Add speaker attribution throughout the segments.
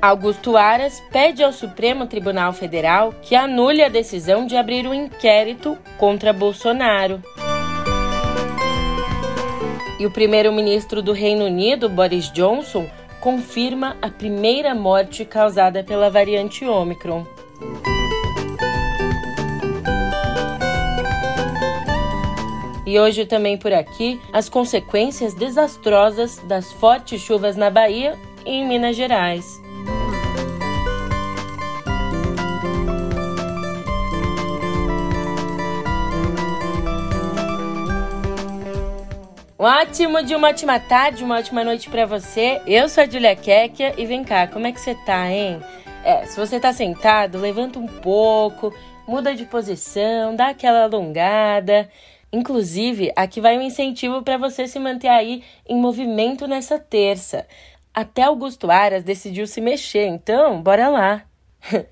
Speaker 1: Augusto Aras pede ao Supremo Tribunal Federal que anule a decisão de abrir um inquérito contra Bolsonaro. E o primeiro-ministro do Reino Unido, Boris Johnson, confirma a primeira morte causada pela variante Ômicron. E hoje também por aqui, as consequências desastrosas das fortes chuvas na Bahia e em Minas Gerais. Um ótimo dia, uma ótima tarde, uma ótima noite para você. Eu sou a Julia Kekia e vem cá, como é que você tá, hein? É, se você tá sentado, levanta um pouco, muda de posição, dá aquela alongada. Inclusive, aqui vai um incentivo para você se manter aí em movimento nessa terça. Até Augusto Aras decidiu se mexer, então bora lá.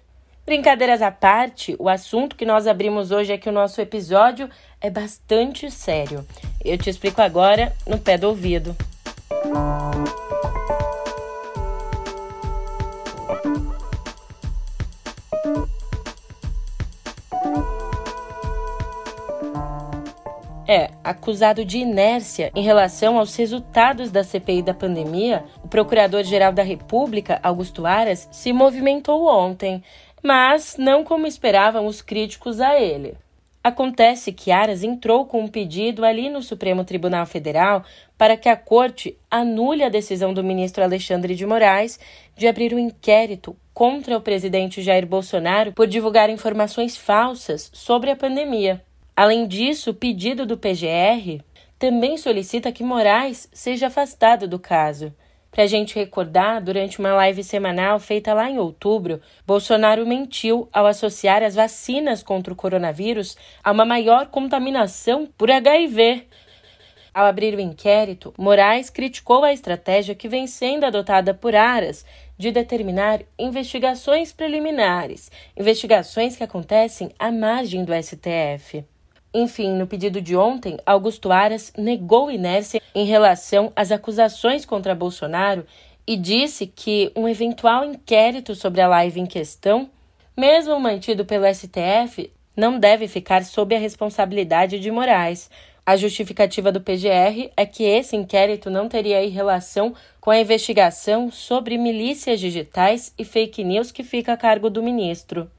Speaker 1: Brincadeiras à parte, o assunto que nós abrimos hoje aqui o nosso episódio é bastante sério. Eu te explico agora no pé do ouvido. É, acusado de inércia em relação aos resultados da CPI da pandemia, o Procurador-Geral da República, Augusto Aras, se movimentou ontem, mas não como esperavam os críticos a ele. Acontece que Aras entrou com um pedido ali no Supremo Tribunal Federal para que a corte anule a decisão do ministro Alexandre de Moraes de abrir um inquérito contra o presidente Jair Bolsonaro por divulgar informações falsas sobre a pandemia. Além disso, o pedido do PGR também solicita que Moraes seja afastado do caso. Para a gente recordar, durante uma live semanal feita lá em outubro, Bolsonaro mentiu ao associar as vacinas contra o coronavírus a uma maior contaminação por HIV. Ao abrir o inquérito, Moraes criticou a estratégia que vem sendo adotada por Aras de determinar investigações preliminares, investigações que acontecem à margem do STF. Enfim, no pedido de ontem, Augusto Aras negou inércia em relação às acusações contra Bolsonaro e disse que um eventual inquérito sobre a live em questão, mesmo mantido pelo STF, não deve ficar sob a responsabilidade de Moraes. A justificativa do PGR é que esse inquérito não teria relação com a investigação sobre milícias digitais e fake news que fica a cargo do ministro.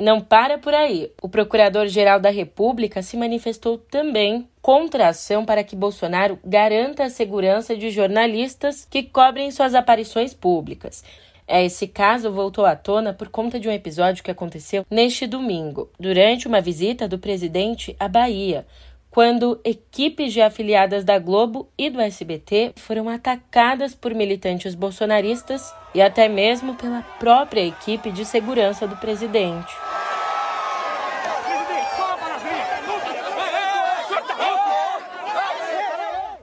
Speaker 1: E não para por aí. O Procurador-Geral da República se manifestou também contra a ação para que Bolsonaro garanta a segurança de jornalistas que cobrem suas aparições públicas. É, esse caso voltou à tona por conta de um episódio que aconteceu neste domingo, durante uma visita do presidente à Bahia, quando equipes de afiliadas da Globo e do SBT foram atacadas por militantes bolsonaristas e até mesmo pela própria equipe de segurança do presidente.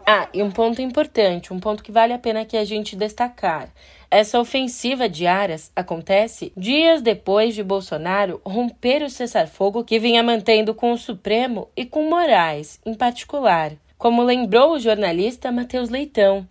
Speaker 1: Ah, e um ponto importante, um ponto que vale a pena que a gente destacar. Essa ofensiva de Aras acontece dias depois de Bolsonaro romper o cessar-fogo que vinha mantendo com o Supremo e com Moraes, em particular, como lembrou o jornalista Matheus Leitão.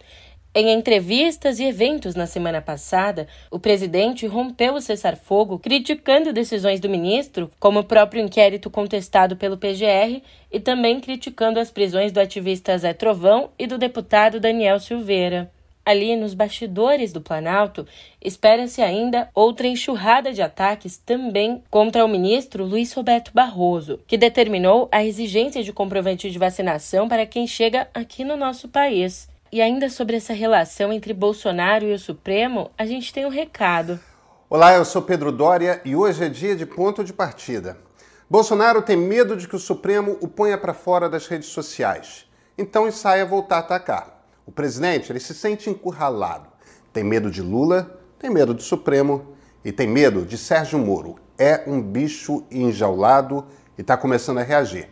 Speaker 1: Em entrevistas e eventos na semana passada, o presidente rompeu o cessar-fogo, criticando decisões do ministro, como o próprio inquérito contestado pelo PGR, e também criticando as prisões do ativista Zé Trovão e do deputado Daniel Silveira. Ali nos bastidores do Planalto, espera-se ainda outra enxurrada de ataques também contra o ministro Luiz Roberto Barroso, que determinou a exigência de comprovante de vacinação para quem chega aqui no nosso país. E ainda sobre essa relação entre Bolsonaro e o Supremo, a gente tem um recado.
Speaker 2: Olá, eu sou Pedro Dória e hoje é dia de ponto de partida. Bolsonaro tem medo de que o Supremo o ponha para fora das redes sociais, então ensaia voltar a atacar. O presidente ele se sente encurralado, tem medo de Lula, tem medo do Supremo e tem medo de Sérgio Moro. É um bicho enjaulado e está começando a reagir.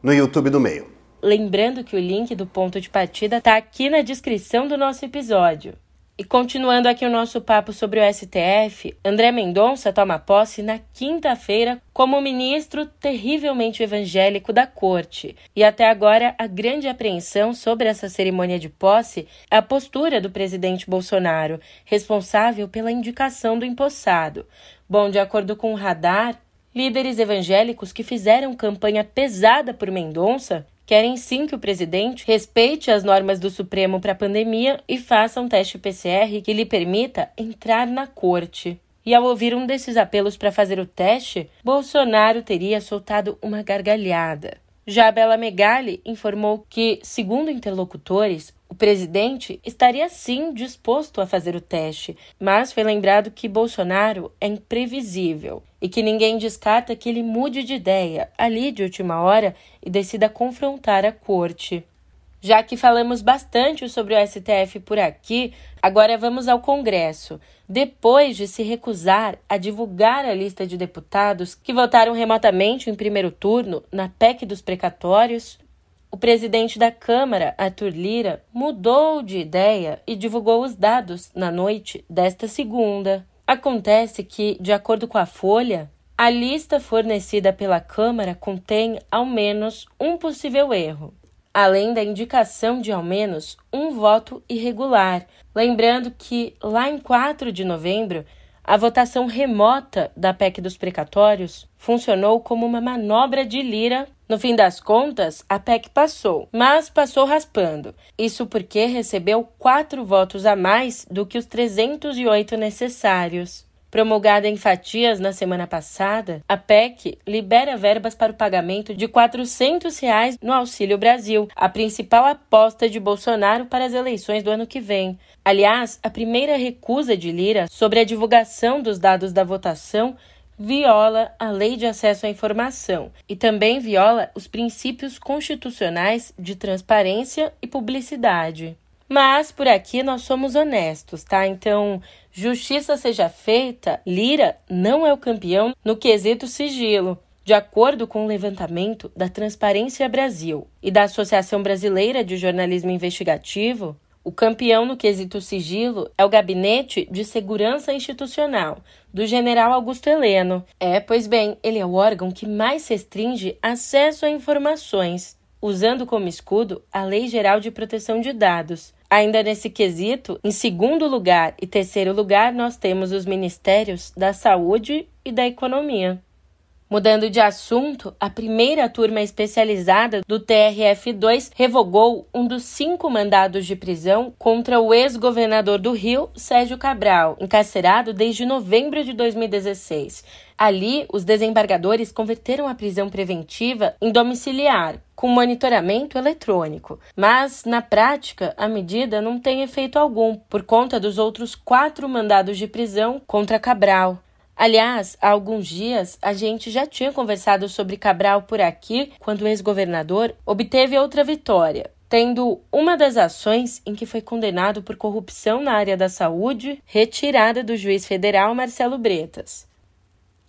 Speaker 2: No YouTube do meio.
Speaker 1: Lembrando que o link do ponto de partida está aqui na descrição do nosso episódio. E continuando aqui o nosso papo sobre o STF, André Mendonça toma posse na quinta-feira como ministro terrivelmente evangélico da corte. E até agora, a grande apreensão sobre essa cerimônia de posse é a postura do presidente Bolsonaro, responsável pela indicação do empossado. Bom, de acordo com o radar, líderes evangélicos que fizeram campanha pesada por Mendonça Querem sim que o presidente respeite as normas do Supremo para a pandemia e faça um teste PCR que lhe permita entrar na corte. E ao ouvir um desses apelos para fazer o teste, Bolsonaro teria soltado uma gargalhada. Já Bela Megali informou que, segundo interlocutores, o presidente estaria sim disposto a fazer o teste, mas foi lembrado que Bolsonaro é imprevisível e que ninguém descarta que ele mude de ideia ali de última hora e decida confrontar a corte. Já que falamos bastante sobre o STF por aqui, agora vamos ao Congresso. Depois de se recusar a divulgar a lista de deputados que votaram remotamente em primeiro turno na PEC dos precatórios, o presidente da Câmara, Arthur Lira, mudou de ideia e divulgou os dados na noite desta segunda. Acontece que, de acordo com a Folha, a lista fornecida pela Câmara contém ao menos um possível erro além da indicação de ao menos um voto irregular. Lembrando que, lá em 4 de novembro, a votação remota da PEC dos precatórios funcionou como uma manobra de lira. No fim das contas, a PEC passou, mas passou raspando. Isso porque recebeu quatro votos a mais do que os 308 necessários. Promulgada em fatias na semana passada, a PEC libera verbas para o pagamento de 400 reais no Auxílio Brasil, a principal aposta de Bolsonaro para as eleições do ano que vem. Aliás, a primeira recusa de Lira sobre a divulgação dos dados da votação viola a Lei de Acesso à Informação e também viola os princípios constitucionais de transparência e publicidade. Mas por aqui nós somos honestos, tá? Então, justiça seja feita, Lira não é o campeão no quesito sigilo. De acordo com o levantamento da Transparência Brasil e da Associação Brasileira de Jornalismo Investigativo, o campeão no quesito sigilo é o Gabinete de Segurança Institucional, do general Augusto Heleno. É, pois bem, ele é o órgão que mais restringe acesso a informações usando como escudo a Lei Geral de Proteção de Dados. Ainda nesse quesito, em segundo lugar e terceiro lugar, nós temos os ministérios da Saúde e da Economia. Mudando de assunto, a primeira turma especializada do TRF2 revogou um dos cinco mandados de prisão contra o ex-governador do Rio, Sérgio Cabral, encarcerado desde novembro de 2016. Ali, os desembargadores converteram a prisão preventiva em domiciliar, com monitoramento eletrônico. Mas, na prática, a medida não tem efeito algum, por conta dos outros quatro mandados de prisão contra Cabral. Aliás, há alguns dias a gente já tinha conversado sobre Cabral por aqui, quando o ex-governador obteve outra vitória, tendo uma das ações em que foi condenado por corrupção na área da saúde retirada do juiz federal Marcelo Bretas.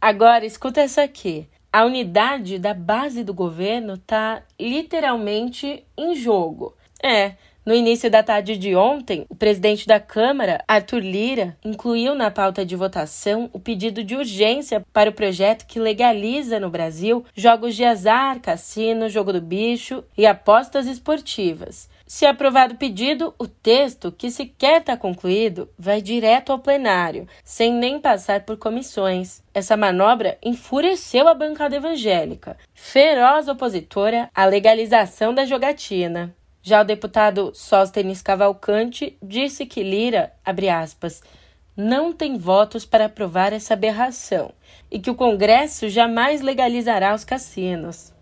Speaker 1: Agora, escuta essa aqui. A unidade da base do governo está literalmente em jogo. É, no início da tarde de ontem, o presidente da Câmara, Arthur Lira, incluiu na pauta de votação o pedido de urgência para o projeto que legaliza no Brasil jogos de azar, cassino, jogo do bicho e apostas esportivas. Se aprovado o pedido, o texto, que sequer está concluído, vai direto ao plenário, sem nem passar por comissões. Essa manobra enfureceu a bancada evangélica, feroz opositora à legalização da jogatina. Já o deputado Sóstenes Cavalcante disse que Lira, abre aspas, não tem votos para aprovar essa aberração e que o Congresso jamais legalizará os cassinos.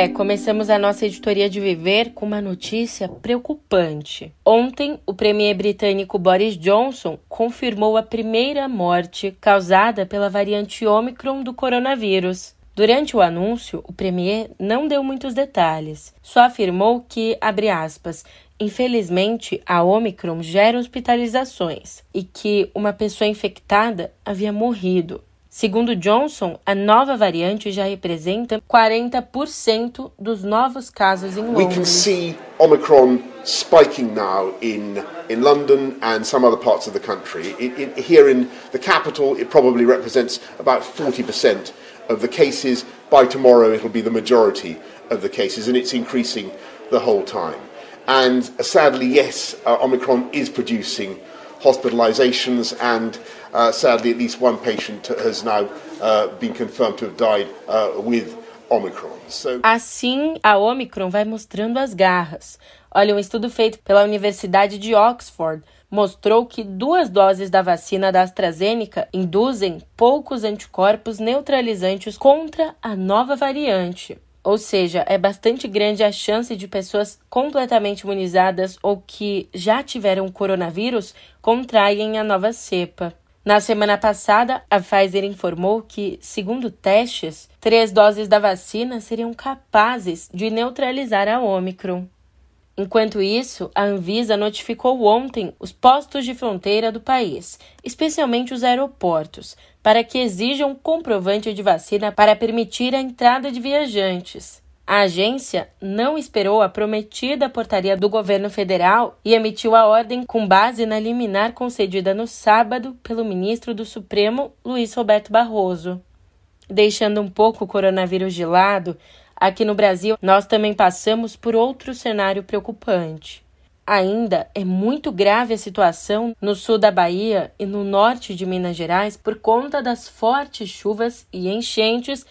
Speaker 1: É, começamos a nossa editoria de Viver com uma notícia preocupante. Ontem, o premier britânico Boris Johnson confirmou a primeira morte causada pela variante Omicron do coronavírus. Durante o anúncio, o premier não deu muitos detalhes, só afirmou que, abre aspas, infelizmente a Omicron gera hospitalizações e que uma pessoa infectada havia morrido. Segundo Johnson, a nova variante já representa 40% dos novos casos em Londres.
Speaker 3: We can see Omicron spiking now in in London and some other parts of the country. In, in, here in the capital, it probably represents about 40% of the cases. By tomorrow, it'll be the majority of the cases, and it's increasing the whole time. And uh, sadly, yes, uh, Omicron is producing hospitalizations and Uh, sadly, at least one patient has now uh, been confirmed to have died uh, with Omicron.
Speaker 1: So... Assim, a Omicron vai mostrando as garras. Olha, um estudo feito pela Universidade de Oxford mostrou que duas doses da vacina da AstraZeneca induzem poucos anticorpos neutralizantes contra a nova variante. Ou seja, é bastante grande a chance de pessoas completamente imunizadas ou que já tiveram coronavírus contraírem a nova cepa. Na semana passada, a Pfizer informou que, segundo testes, três doses da vacina seriam capazes de neutralizar a Omicron. Enquanto isso, a Anvisa notificou ontem os postos de fronteira do país, especialmente os aeroportos, para que exijam comprovante de vacina para permitir a entrada de viajantes. A agência não esperou a prometida portaria do governo federal e emitiu a ordem com base na liminar concedida no sábado pelo ministro do Supremo, Luiz Roberto Barroso. Deixando um pouco o coronavírus de lado, aqui no Brasil nós também passamos por outro cenário preocupante. Ainda é muito grave a situação no sul da Bahia e no norte de Minas Gerais por conta das fortes chuvas e enchentes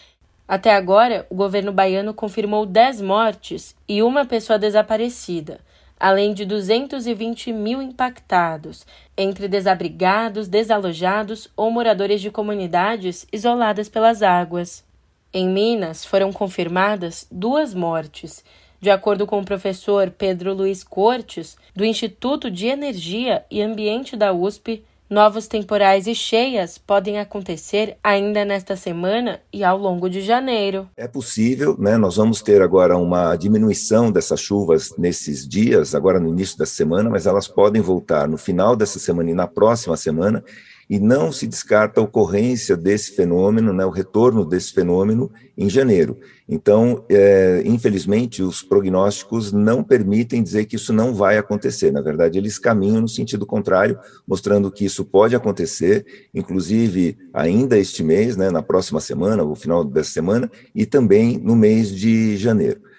Speaker 1: até agora, o governo baiano confirmou 10 mortes e uma pessoa desaparecida, além de 220 mil impactados, entre desabrigados, desalojados ou moradores de comunidades isoladas pelas águas. Em Minas, foram confirmadas duas mortes. De acordo com o professor Pedro Luiz Cortes, do Instituto de Energia e Ambiente da USP, Novos temporais e cheias podem acontecer ainda nesta semana e ao longo de janeiro.
Speaker 4: É possível, né? Nós vamos ter agora uma diminuição dessas chuvas nesses dias, agora no início da semana, mas elas podem voltar no final dessa semana e na próxima semana e não se descarta a ocorrência desse fenômeno, né, o retorno desse fenômeno em janeiro. Então, é, infelizmente, os prognósticos não permitem dizer que isso não vai acontecer. Na verdade, eles caminham no sentido contrário, mostrando que isso pode acontecer, inclusive ainda este mês, né, na próxima semana, o final dessa semana, e também no mês de janeiro.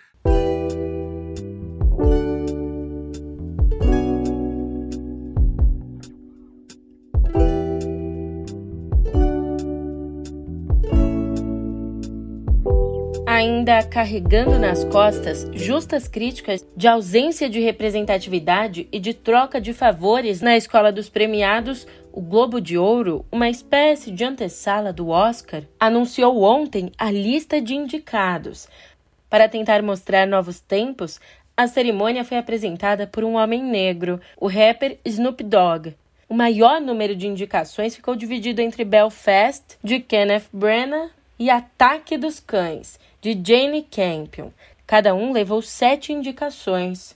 Speaker 1: Ainda carregando nas costas justas críticas de ausência de representatividade e de troca de favores na escola dos premiados, o Globo de Ouro, uma espécie de antessala do Oscar, anunciou ontem a lista de indicados. Para tentar mostrar novos tempos, a cerimônia foi apresentada por um homem negro, o rapper Snoop Dogg. O maior número de indicações ficou dividido entre Belfast, de Kenneth Branagh, e Ataque dos Cães, de Jane Campion. Cada um levou sete indicações.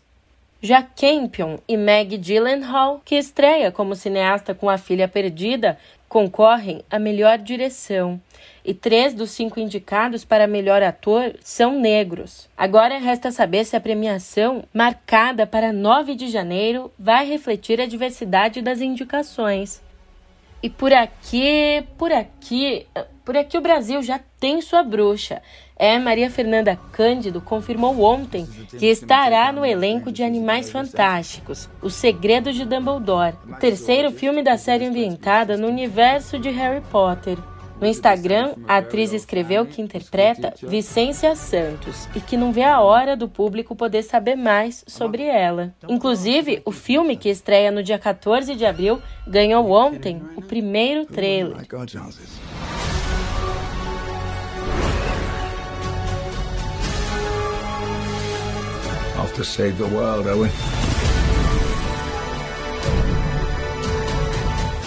Speaker 1: Já Campion e Meg Gyllenhaal, que estreia como cineasta com A Filha Perdida, concorrem à melhor direção. E três dos cinco indicados para melhor ator são negros. Agora resta saber se a premiação, marcada para 9 de janeiro, vai refletir a diversidade das indicações. E por aqui, por aqui, por aqui o Brasil já tem sua bruxa. É, Maria Fernanda Cândido confirmou ontem que estará no elenco de Animais Fantásticos, Os Segredos de Dumbledore, o terceiro filme da série ambientada no universo de Harry Potter. No Instagram, a atriz escreveu que interpreta Vicência Santos e que não vê a hora do público poder saber mais sobre ela. Inclusive, o filme que estreia no dia 14 de abril ganhou ontem o primeiro trailer. To save the world, are we?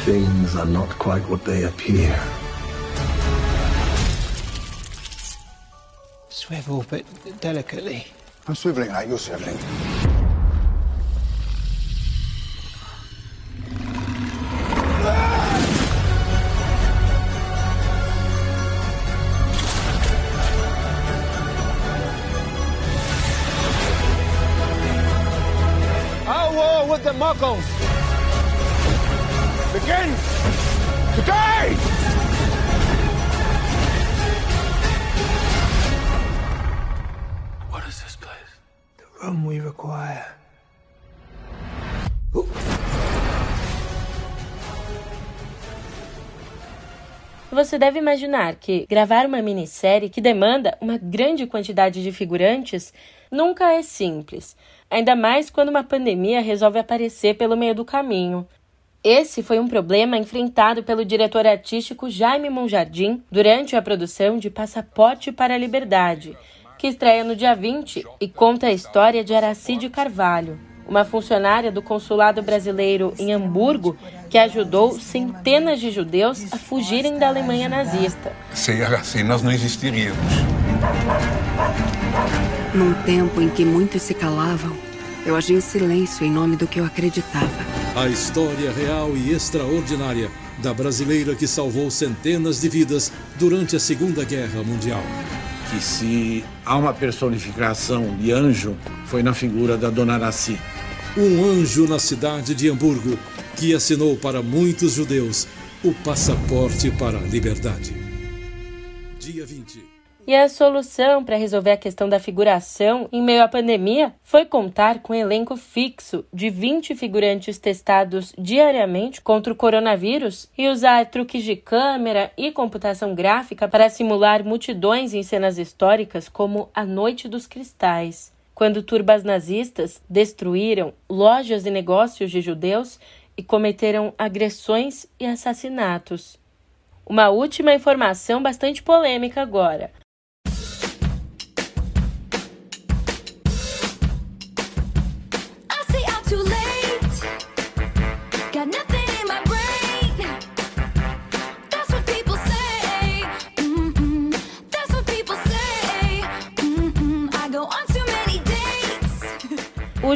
Speaker 1: Things are not quite what they appear. Swivel, but delicately. I'm swiveling like you're swiveling.
Speaker 5: Muggles begins today!
Speaker 6: What is this place? The room we require.
Speaker 1: Você deve imaginar que gravar uma minissérie que demanda uma grande quantidade de figurantes nunca é simples, ainda mais quando uma pandemia resolve aparecer pelo meio do caminho. Esse foi um problema enfrentado pelo diretor artístico Jaime Monjardim durante a produção de Passaporte para a Liberdade, que estreia no dia 20 e conta a história de Aracide Carvalho, uma funcionária do consulado brasileiro em Hamburgo que ajudou centenas de judeus a fugirem da Alemanha nazista.
Speaker 7: Sem assim nós não existiríamos.
Speaker 8: Num tempo em que muitos se calavam, eu agi em silêncio em nome do que eu acreditava.
Speaker 9: A história real e extraordinária da brasileira que salvou centenas de vidas durante a Segunda Guerra Mundial.
Speaker 10: Que se há uma personificação de anjo, foi na figura da Dona Araci.
Speaker 9: Um anjo na cidade de Hamburgo que assinou para muitos judeus o passaporte para a liberdade. Dia 20.
Speaker 1: E a solução para resolver a questão da figuração em meio à pandemia foi contar com um elenco fixo de 20 figurantes testados diariamente contra o coronavírus e usar truques de câmera e computação gráfica para simular multidões em cenas históricas como a Noite dos Cristais quando turbas nazistas destruíram lojas e negócios de judeus e cometeram agressões e assassinatos. Uma última informação bastante polêmica agora.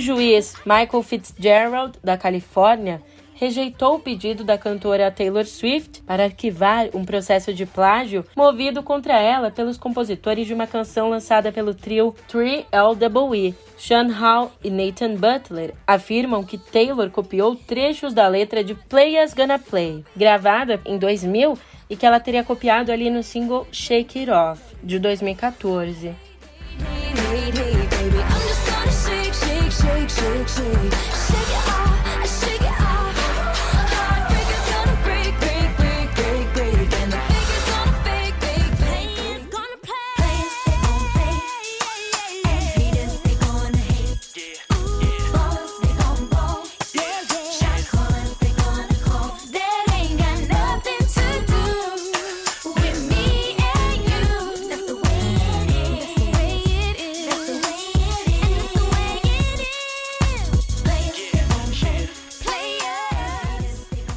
Speaker 1: Juiz Michael Fitzgerald, da Califórnia, rejeitou o pedido da cantora Taylor Swift para arquivar um processo de plágio movido contra ela pelos compositores de uma canção lançada pelo trio 3LWE. Sean Hall e Nathan Butler afirmam que Taylor copiou trechos da letra de Play As Gonna Play, gravada em 2000 e que ela teria copiado ali no single Shake It Off, de 2014. Shake, shake, shake.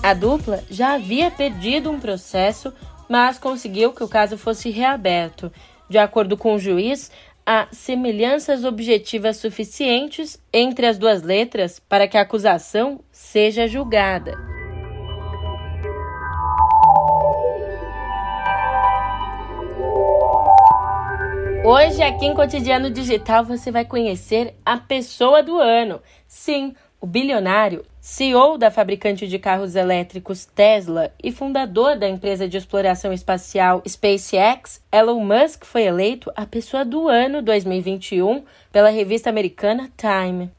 Speaker 1: A dupla já havia perdido um processo, mas conseguiu que o caso fosse reaberto. De acordo com o juiz, há semelhanças objetivas suficientes entre as duas letras para que a acusação seja julgada. Hoje, aqui em Cotidiano Digital, você vai conhecer a pessoa do ano. Sim, o bilionário, CEO da fabricante de carros elétricos Tesla e fundador da empresa de exploração espacial SpaceX, Elon Musk foi eleito a pessoa do ano 2021 pela revista americana Time.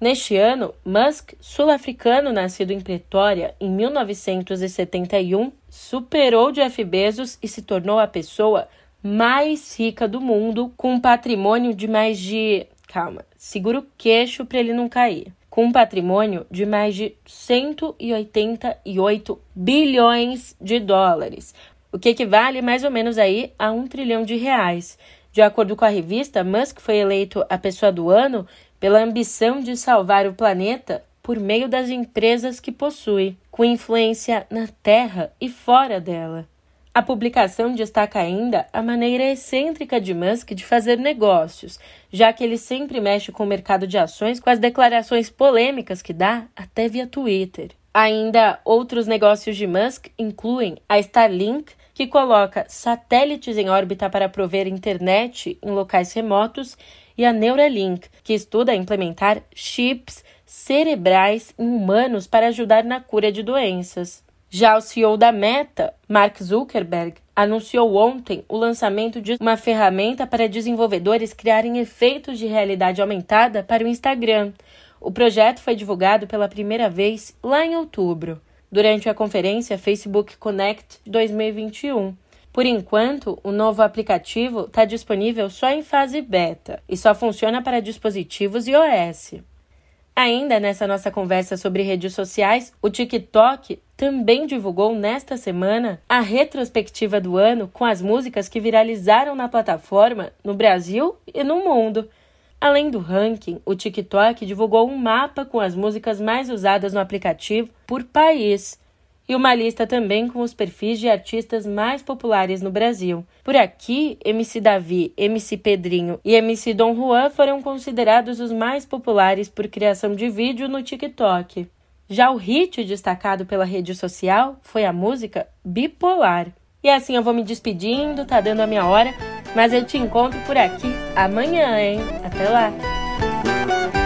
Speaker 1: Neste ano, Musk, sul-africano nascido em Pretória em 1971, superou Jeff Bezos e se tornou a pessoa mais rica do mundo, com um patrimônio de mais de. Calma, segura o queixo para ele não cair com um patrimônio de mais de 188 bilhões de dólares, o que equivale mais ou menos aí a um trilhão de reais. De acordo com a revista, Musk foi eleito a pessoa do ano pela ambição de salvar o planeta por meio das empresas que possui, com influência na Terra e fora dela. A publicação destaca ainda a maneira excêntrica de Musk de fazer negócios, já que ele sempre mexe com o mercado de ações com as declarações polêmicas que dá até via Twitter. Ainda outros negócios de Musk incluem a Starlink, que coloca satélites em órbita para prover internet em locais remotos, e a Neuralink, que estuda implementar chips cerebrais em humanos para ajudar na cura de doenças. Já o CEO da Meta, Mark Zuckerberg, anunciou ontem o lançamento de uma ferramenta para desenvolvedores criarem efeitos de realidade aumentada para o Instagram. O projeto foi divulgado pela primeira vez lá em outubro, durante a conferência Facebook Connect 2021. Por enquanto, o novo aplicativo está disponível só em fase beta e só funciona para dispositivos iOS. Ainda nessa nossa conversa sobre redes sociais, o TikTok também divulgou nesta semana a retrospectiva do ano com as músicas que viralizaram na plataforma no Brasil e no mundo. Além do ranking, o TikTok divulgou um mapa com as músicas mais usadas no aplicativo por país e uma lista também com os perfis de artistas mais populares no Brasil. Por aqui, MC Davi, MC Pedrinho e MC Dom Juan foram considerados os mais populares por criação de vídeo no TikTok. Já o hit destacado pela rede social foi a música Bipolar. E assim eu vou me despedindo, tá dando a minha hora, mas eu te encontro por aqui amanhã, hein? Até lá!